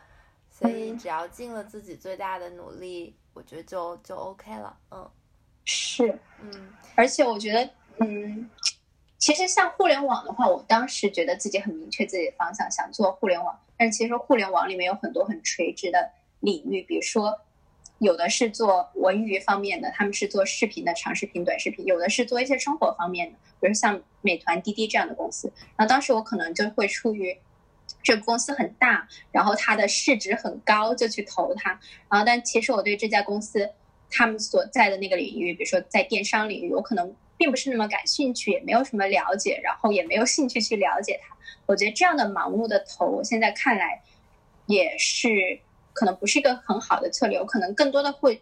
S3: 所以只要尽了自己最大的努力，我觉得就就 OK 了。嗯，
S2: 是，嗯，而且我觉得，嗯，其实像互联网的话，我当时觉得自己很明确自己的方向，想做互联网。但是其实互联网里面有很多很垂直的领域，比如说有的是做文娱方面的，他们是做视频的长视频、短视频；有的是做一些生活方面的，比如像美团、滴滴这样的公司。然后当时我可能就会出于。这个公司很大，然后它的市值很高，就去投它。然后，但其实我对这家公司他们所在的那个领域，比如说在电商领域，我可能并不是那么感兴趣，也没有什么了解，然后也没有兴趣去了解它。我觉得这样的盲目的投，我现在看来也是可能不是一个很好的策略。我可能更多的会。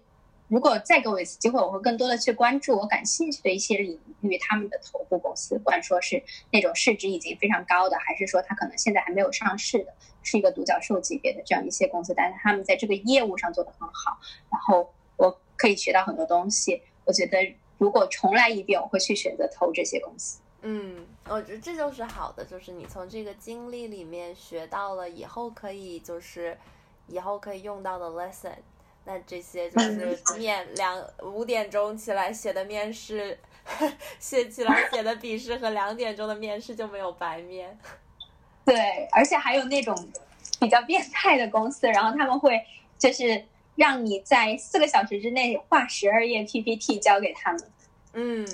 S2: 如果再给我一次机会，我会更多的去关注我感兴趣的一些领域，他们的头部公司，不管说是那种市值已经非常高的，还是说它可能现在还没有上市的，是一个独角兽级别的这样一些公司，但是他们在这个业务上做得很好，然后我可以学到很多东西。我觉得如果重来一遍，我会去选择投这些公司。
S3: 嗯，我觉得这就是好的，就是你从这个经历里面学到了以后可以就是以后可以用到的 lesson。那这些就是面两五点钟起来写的面试，[laughs] 写起来写的笔试和两点钟的面试就没有白面。[laughs]
S2: 对，而且还有那种比较变态的公司，然后他们会就是让你在四个小时之内画十二页 PPT 交给他们。
S3: 嗯。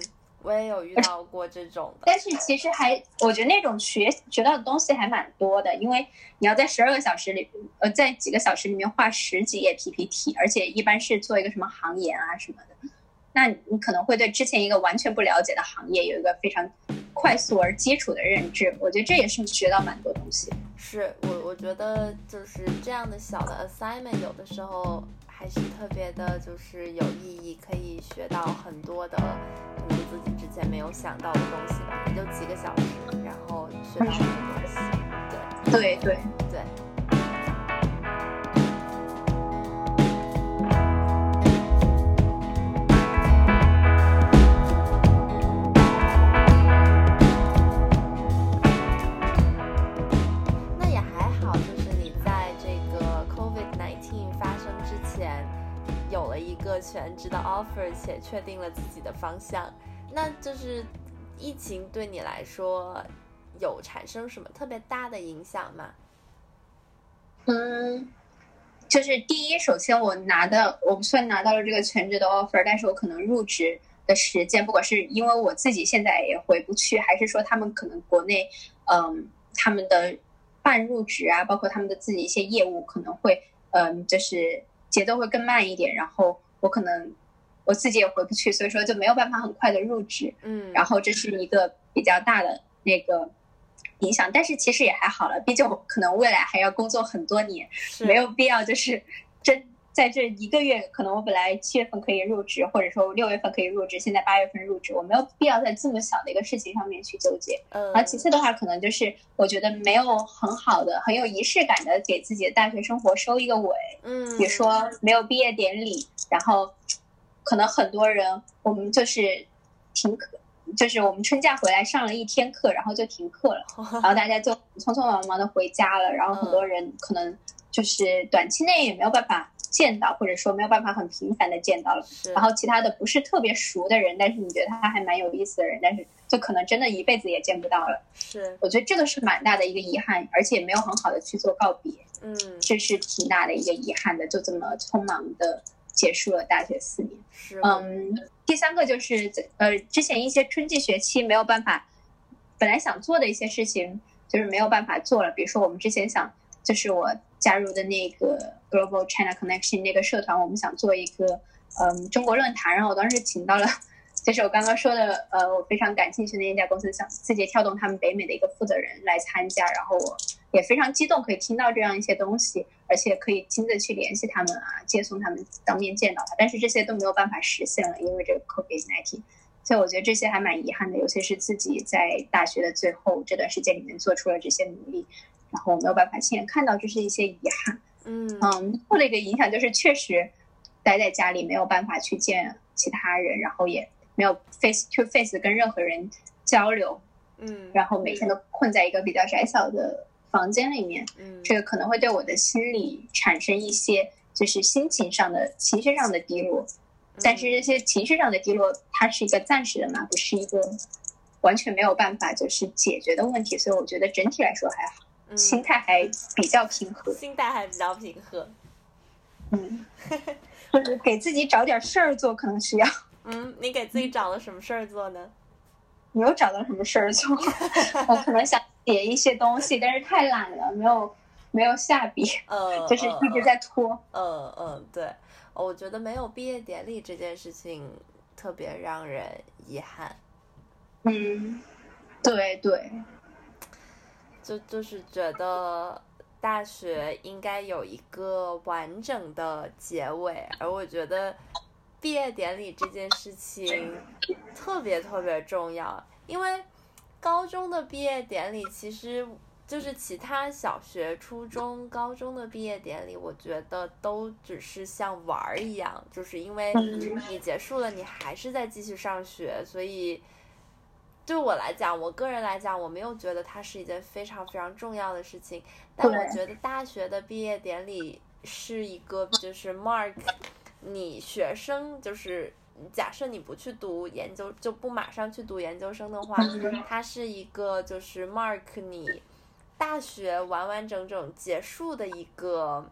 S3: 我也有遇到过这种的，
S2: 但是其实还，我觉得那种学学到的东西还蛮多的，因为你要在十二个小时里，呃，在几个小时里面画十几页 PPT，而且一般是做一个什么行研啊什么的，那你可能会对之前一个完全不了解的行业有一个非常快速而基础的认知，我觉得这也是学到蛮多东西。
S3: 是我我觉得就是这样的小的 assignment，有的时候。还是特别的，就是有意义，可以学到很多的，可能自己之前没有想到的东西吧。也就几个小时，然后学到很多东西。
S2: 对，对对
S3: 对。那也还好，就是你在这个 COVID-19 发生之前，有了一个全职的 offer 且确定了自己的方向，那就是疫情对你来说有产生什么特别大的影响吗？
S2: 嗯，就是第一，首先我拿的，我虽然拿到了这个全职的 offer，但是我可能入职的时间，不管是因为我自己现在也回不去，还是说他们可能国内，嗯，他们的办入职啊，包括他们的自己一些业务可能会，嗯，就是节奏会更慢一点，然后。我可能我自己也回不去，所以说就没有办法很快的入职。
S3: 嗯，
S2: 然后这是一个比较大的那个影响，但是其实也还好了，毕竟我可能未来还要工作很多年，没有必要就是真在这一个月，可能我本来七月份可以入职，或者说六月份可以入职，现在八月份入职，我没有必要在这么小的一个事情上面去纠结。
S3: 嗯，
S2: 然后其次的话，可能就是我觉得没有很好的、很有仪式感的给自己的大学生活收一个尾。
S3: 嗯，
S2: 比如说没有毕业典礼。然后，可能很多人我们就是停课，就是我们春假回来上了一天课，然后就停课了，[laughs] 然后大家就匆匆忙忙的回家了。然后很多人可能就是短期内也没有办法见到，或者说没有办法很频繁的见到了。然后其他的不是特别熟的人，但是你觉得他还蛮有意思的人，但是就可能真的一辈子也见不到了。
S3: 是，
S2: 我觉得这个是蛮大的一个遗憾，而且没有很好的去做告别。
S3: 嗯，
S2: 这是挺大的一个遗憾的，就这么匆忙的。结束了大学四年，嗯，第三个就是呃，之前一些春季学期没有办法，本来想做的一些事情就是没有办法做了。比如说我们之前想，就是我加入的那个 Global China Connection 那个社团，我们想做一个嗯中国论坛，然后我当时请到了，[laughs] 就是我刚刚说的呃，我非常感兴趣的那家公司，想字节跳动他们北美的一个负责人来参加，然后我也非常激动，可以听到这样一些东西。而且可以亲自去联系他们啊，接送他们，当面见到他，但是这些都没有办法实现了，因为这个 COVID-19，所以我觉得这些还蛮遗憾的，尤其是自己在大学的最后这段时间里面做出了这些努力，然后没有办法亲眼看到，这是一些遗憾。
S3: 嗯
S2: 嗯，后的一个影响就是确实待在家里没有办法去见其他人，然后也没有 face to face 跟任何人交流，
S3: 嗯，
S2: 然后每天都困在一个比较窄小的。房间里面，
S3: 嗯，
S2: 这个可能会对我的心理产生一些，就是心情上的、情绪上的低落。但是这些情绪上的低落，它是一个暂时的嘛，不是一个完全没有办法就是解决的问题。所以我觉得整体来说还好，心态还比较平和。
S3: 心态还比较平和。
S2: 嗯，[laughs] 就是给自己找点事儿做，可能需要。
S3: 嗯，你给自己找了什么事儿做呢？
S2: 你有找到什么事儿做？[laughs] 我可能想。写一些东西，但是太懒了，没有没有下笔，
S3: 呃，[laughs]
S2: 就是一直在拖。
S3: 嗯嗯，对，我觉得没有毕业典礼这件事情特别让人遗憾。
S2: 嗯，对对，
S3: 就就是觉得大学应该有一个完整的结尾，而我觉得毕业典礼这件事情特别特别重要，因为。高中的毕业典礼其实就是其他小学、初中、高中的毕业典礼，我觉得都只是像玩儿一样，就是因为你结束了，你还是在继续上学，所以对我来讲，我个人来讲，我没有觉得它是一件非常非常重要的事情。但我觉得大学的毕业典礼是一个就是 mark 你学生就是。假设你不去读研究，就不马上去读研究生的话，它是一个就是 mark 你大学完完整整结束的一个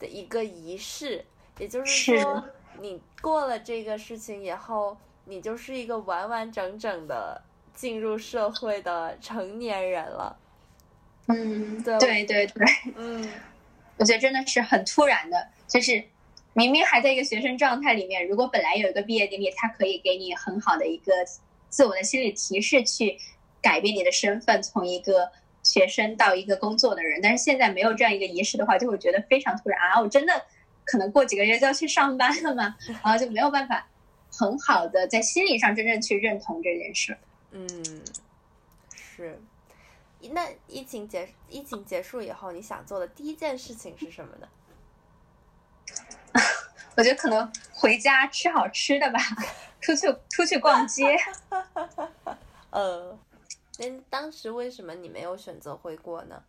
S3: 的一个仪式，也就是说，你过了这个事情以后，你就是一个完完整整的进入社会的成年人了。
S2: 嗯，对对对对，嗯，我觉得真的是很突然的，就是明明还在一个学生状态里面，如果本来有一个毕业典礼，它可以给你很好的一个自我的心理提示，去改变你的身份，从一个学生到一个工作的人。但是现在没有这样一个仪式的话，就会觉得非常突然啊！我真的可能过几个月就要去上班了吗？然后就没有办法很好的在心理上真正去认同这件事。
S3: 嗯，是。那疫情结疫情结束以后，你想做的第一件事情是什么呢？
S2: 我觉得可能回家吃好吃的吧，出去出去逛街。[laughs]
S3: 呃，那当时为什么你没有选择回国呢？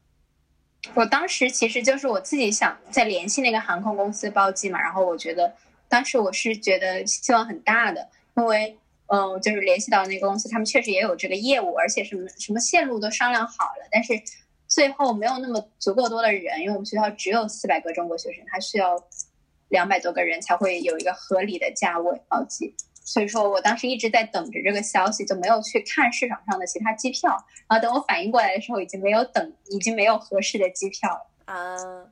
S2: 我当时其实就是我自己想再联系那个航空公司包机嘛，然后我觉得当时我是觉得希望很大的，因为。嗯，就是联系到那个公司，他们确实也有这个业务，而且什么什么线路都商量好了，但是最后没有那么足够多的人，因为我们学校只有四百个中国学生，他需要两百多个人才会有一个合理的价位包机，所以说我当时一直在等着这个消息，就没有去看市场上的其他机票，然后等我反应过来的时候，已经没有等，已经没有合适的机票了。
S3: 啊，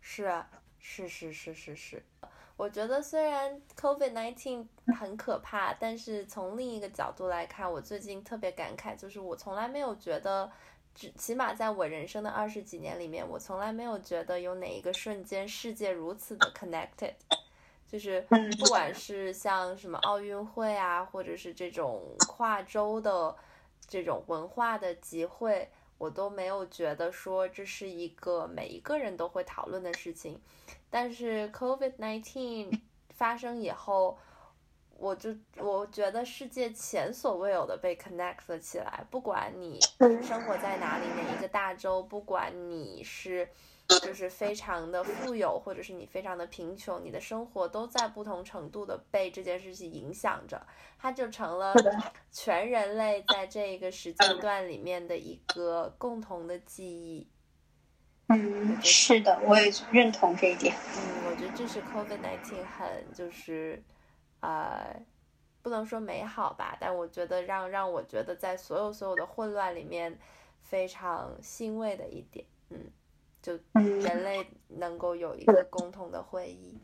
S3: 是啊，是是是是是。我觉得虽然 COVID nineteen 很可怕，但是从另一个角度来看，我最近特别感慨，就是我从来没有觉得，只起码在我人生的二十几年里面，我从来没有觉得有哪一个瞬间世界如此的 connected，就是不管是像什么奥运会啊，或者是这种跨洲的这种文化的集会，我都没有觉得说这是一个每一个人都会讨论的事情。但是 COVID nineteen 发生以后，我就我觉得世界前所未有的被 connect 了起来。不管你生活在哪里，哪一个大洲，不管你是就是非常的富有，或者是你非常的贫穷，你的生活都在不同程度的被这件事情影响着。它就成了全人类在这个时间段里面的一个共同的记忆。
S2: 嗯，是的，我也认同这一点。
S3: 嗯，我觉得这是 COVID nineteen 很就是，呃，不能说美好吧，但我觉得让让我觉得在所有所有的混乱里面非常欣慰的一点，嗯，就人类能够有一个共同的会议。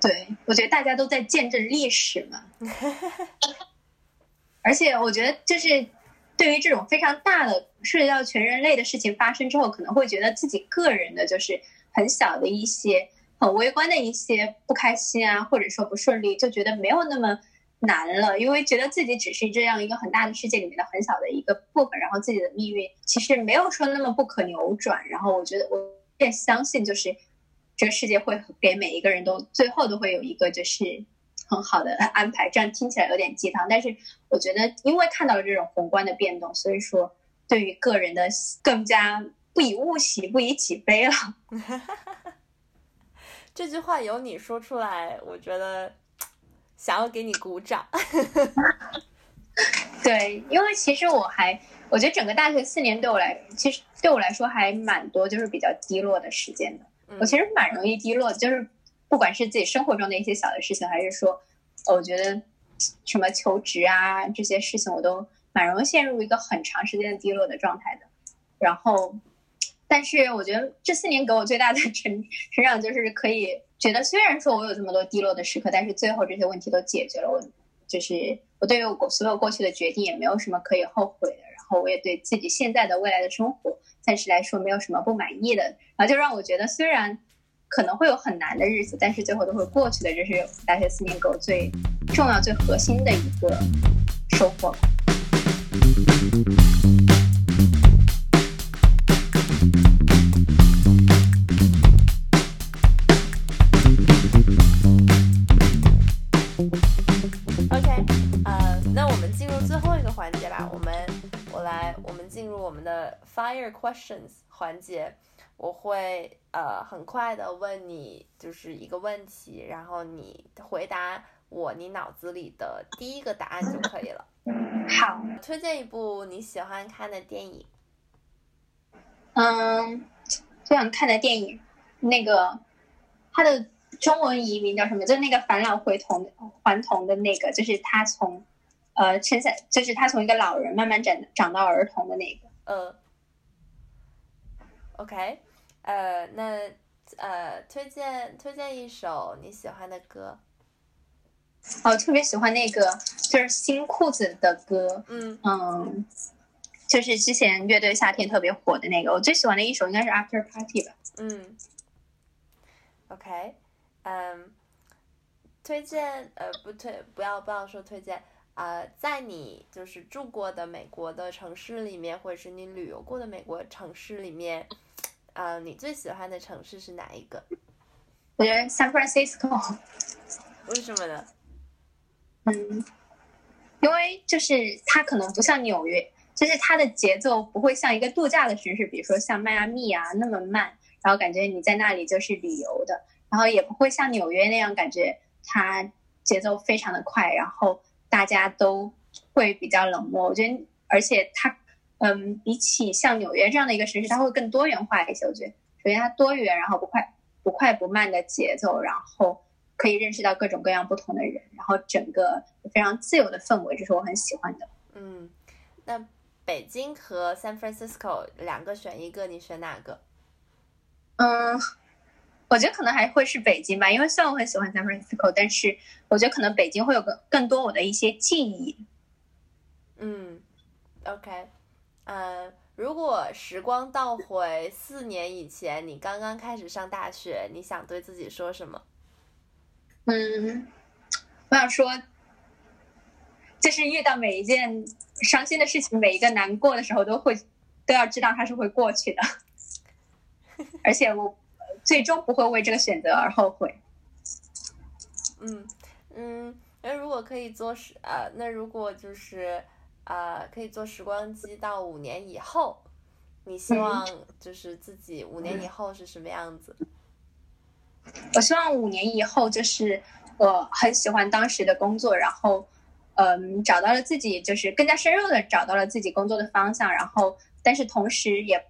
S2: 对，我觉得大家都在见证历史嘛，[laughs] 而且我觉得就是。对于这种非常大的涉及到全人类的事情发生之后，可能会觉得自己个人的就是很小的一些很微观的一些不开心啊，或者说不顺利，就觉得没有那么难了，因为觉得自己只是这样一个很大的世界里面的很小的一个部分，然后自己的命运其实没有说那么不可扭转。然后我觉得我也相信，就是这个世界会给每一个人都最后都会有一个就是。很好的安排，这样听起来有点鸡汤，但是我觉得，因为看到了这种宏观的变动，所以说对于个人的更加不以物喜，不以己悲了。[laughs]
S3: 这句话由你说出来，我觉得想要给你鼓掌。[laughs]
S2: 对，因为其实我还，我觉得整个大学四年对我来，其实对我来说还蛮多，就是比较低落的时间的。我其实蛮容易低落，就是。不管是自己生活中的一些小的事情，还是说，我觉得什么求职啊这些事情，我都蛮容易陷入一个很长时间的低落的状态的。然后，但是我觉得这四年给我最大的 [laughs] 成成长，就是可以觉得，虽然说我有这么多低落的时刻，但是最后这些问题都解决了。我就是我对于我所有过去的决定也没有什么可以后悔的。然后我也对自己现在的未来的生活，暂时来说没有什么不满意的。然后就让我觉得，虽然。可能会有很难的日子，但是最后都会过去的。这是大学四年给我最重要、最核心的一个收获。
S3: 的 Fire Questions 环节。我会呃很快的问你就是一个问题，然后你回答我你脑子里的第一个答案就可以了。
S2: 好，
S3: 推荐一部你喜欢看的电影。
S2: 嗯，最想看的电影，那个它的中文译名叫什么？就是那个返老回童还童的那个，就是他从呃生下，就是他从一个老人慢慢长长到儿童的那个。
S3: 呃，OK。呃，那呃，推荐推荐一首你喜欢的歌。
S2: 哦，特别喜欢那个就是新裤子的歌，
S3: 嗯
S2: 嗯，就是之前乐队夏天特别火的那个。我最喜欢的一首应该是 After Party 吧。
S3: 嗯，OK，嗯，推荐呃不推不要不要说推荐呃，在你就是住过的美国的城市里面，或者是你旅游过的美国城市里面。呃，你最喜欢的城市是哪一个？
S2: 我觉得 San Francisco。
S3: 为什么呢？
S2: 嗯，因为就是它可能不像纽约，就是它的节奏不会像一个度假的城市，比如说像迈阿密啊那么慢，然后感觉你在那里就是旅游的，然后也不会像纽约那样感觉它节奏非常的快，然后大家都会比较冷漠。我觉得，而且它。嗯，比起像纽约这样的一个城市，它会更多元化一些。我觉得，首先它多元，然后不快不快不慢的节奏，然后可以认识到各种各样不同的人，然后整个非常自由的氛围，这是我很喜欢的。
S3: 嗯，那北京和 San Francisco 两个选一个，你选哪个？
S2: 嗯，我觉得可能还会是北京吧，因为虽然我很喜欢 San Francisco，但是我觉得可能北京会有更更多我的一些记忆。
S3: 嗯，OK。呃，如果时光倒回四年以前，你刚刚开始上大学，你想对自己说什么？
S2: 嗯，我想说，就是遇到每一件伤心的事情，每一个难过的时候，都会都要知道它是会过去的，[laughs] 而且我最终不会为这个选择而后悔。
S3: 嗯嗯，那如果可以做时呃，那如果就是。呃，可以做时光机到五年以后，你希望就是自己五年以后是什么样子？[laughs]
S2: 我希望五年以后就是我很喜欢当时的工作，然后嗯，找到了自己就是更加深入的找到了自己工作的方向，然后但是同时也。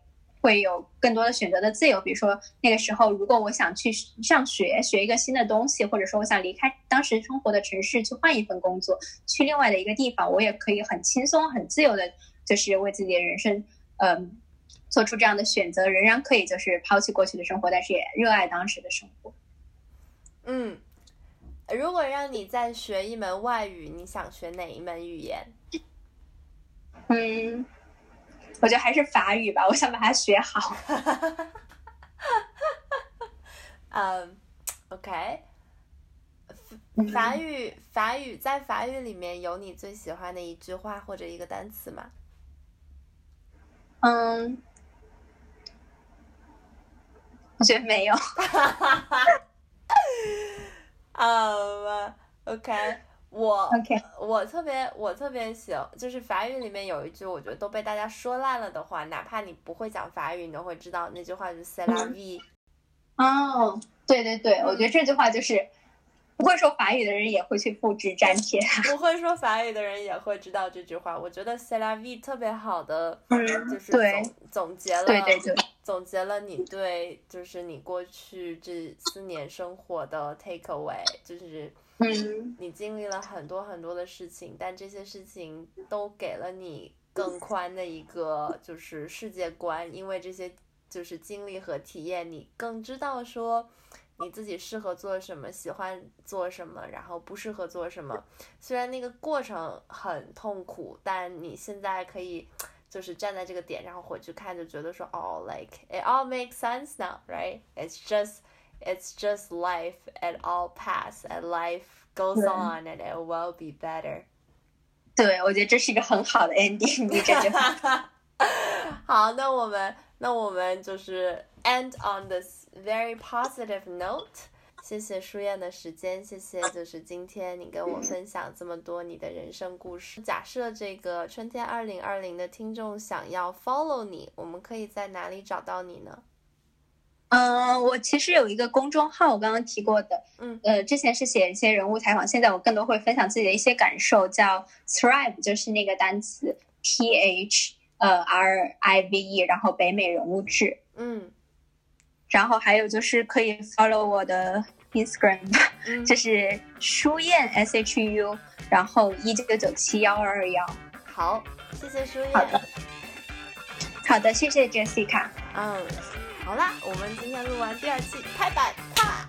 S2: 会有更多的选择的自由，比如说那个时候，如果我想去上学学一个新的东西，或者说我想离开当时生活的城市去换一份工作，去另外的一个地方，我也可以很轻松、很自由的，就是为自己的人生，嗯，做出这样的选择，仍然可以就是抛弃过去的生活，但是也热爱当时的生活。
S3: 嗯，如果让你再学一门外语，你想学哪一门语言？
S2: 嗯。我觉得还是法语吧，我想把它学好。[laughs]
S3: 嗯，OK，法语，法语在法语里面有你最喜欢的一句话或者一个单词吗？
S2: 嗯，我觉得没有。[laughs]
S3: 嗯，OK。我
S2: OK，
S3: 我特别我特别喜欢，就是法语里面有一句，我觉得都被大家说烂了的话，哪怕你不会讲法语，你都会知道那句话就是 “c'est la vie”。
S2: 哦，对对对，我觉得这句话就是不会说法语的人也会去复制粘贴。
S3: 不会说法语的人也会知道这句话。我觉得 “c'est la vie” 特别好的，就是总总结了，
S2: 对对对，
S3: 总结了你对就是你过去这四年生活的 take away，就是。
S2: 嗯，
S3: 你经历了很多很多的事情，但这些事情都给了你更宽的一个就是世界观，因为这些就是经历和体验，你更知道说你自己适合做什么，喜欢做什么，然后不适合做什么。虽然那个过程很痛苦，但你现在可以就是站在这个点，然后回去看，就觉得说，哦，like it all makes sense now，right？It's just It's just life, it all pass, and life goes on, and it will be better.
S2: 对，我觉得这是一个很好的 ending。你这句话。
S3: 好，那我们那我们就是 end on this very positive note。谢谢书燕的时间，谢谢就是今天你跟我分享这么多你的人生故事。假设这个春天二零二零的听众想要 follow 你，我们可以在哪里找到你呢？
S2: 嗯，我其实有一个公众号，我刚刚提过的，
S3: 嗯，
S2: 呃，之前是写一些人物采访，现在我更多会分享自己的一些感受，叫 Thrive，就是那个单词 T H 呃 R I V E，然后北美人物志，
S3: 嗯，
S2: 然后还有就是可以 follow 我的 Instagram，
S3: 嗯，[laughs]
S2: 就是舒燕 S H U，然后一九九七幺二二幺。
S3: 好，谢谢舒燕。
S2: 好的，好的，谢谢 Jessica。
S3: 嗯。好啦，我们今天录完第二期，拍板，啪。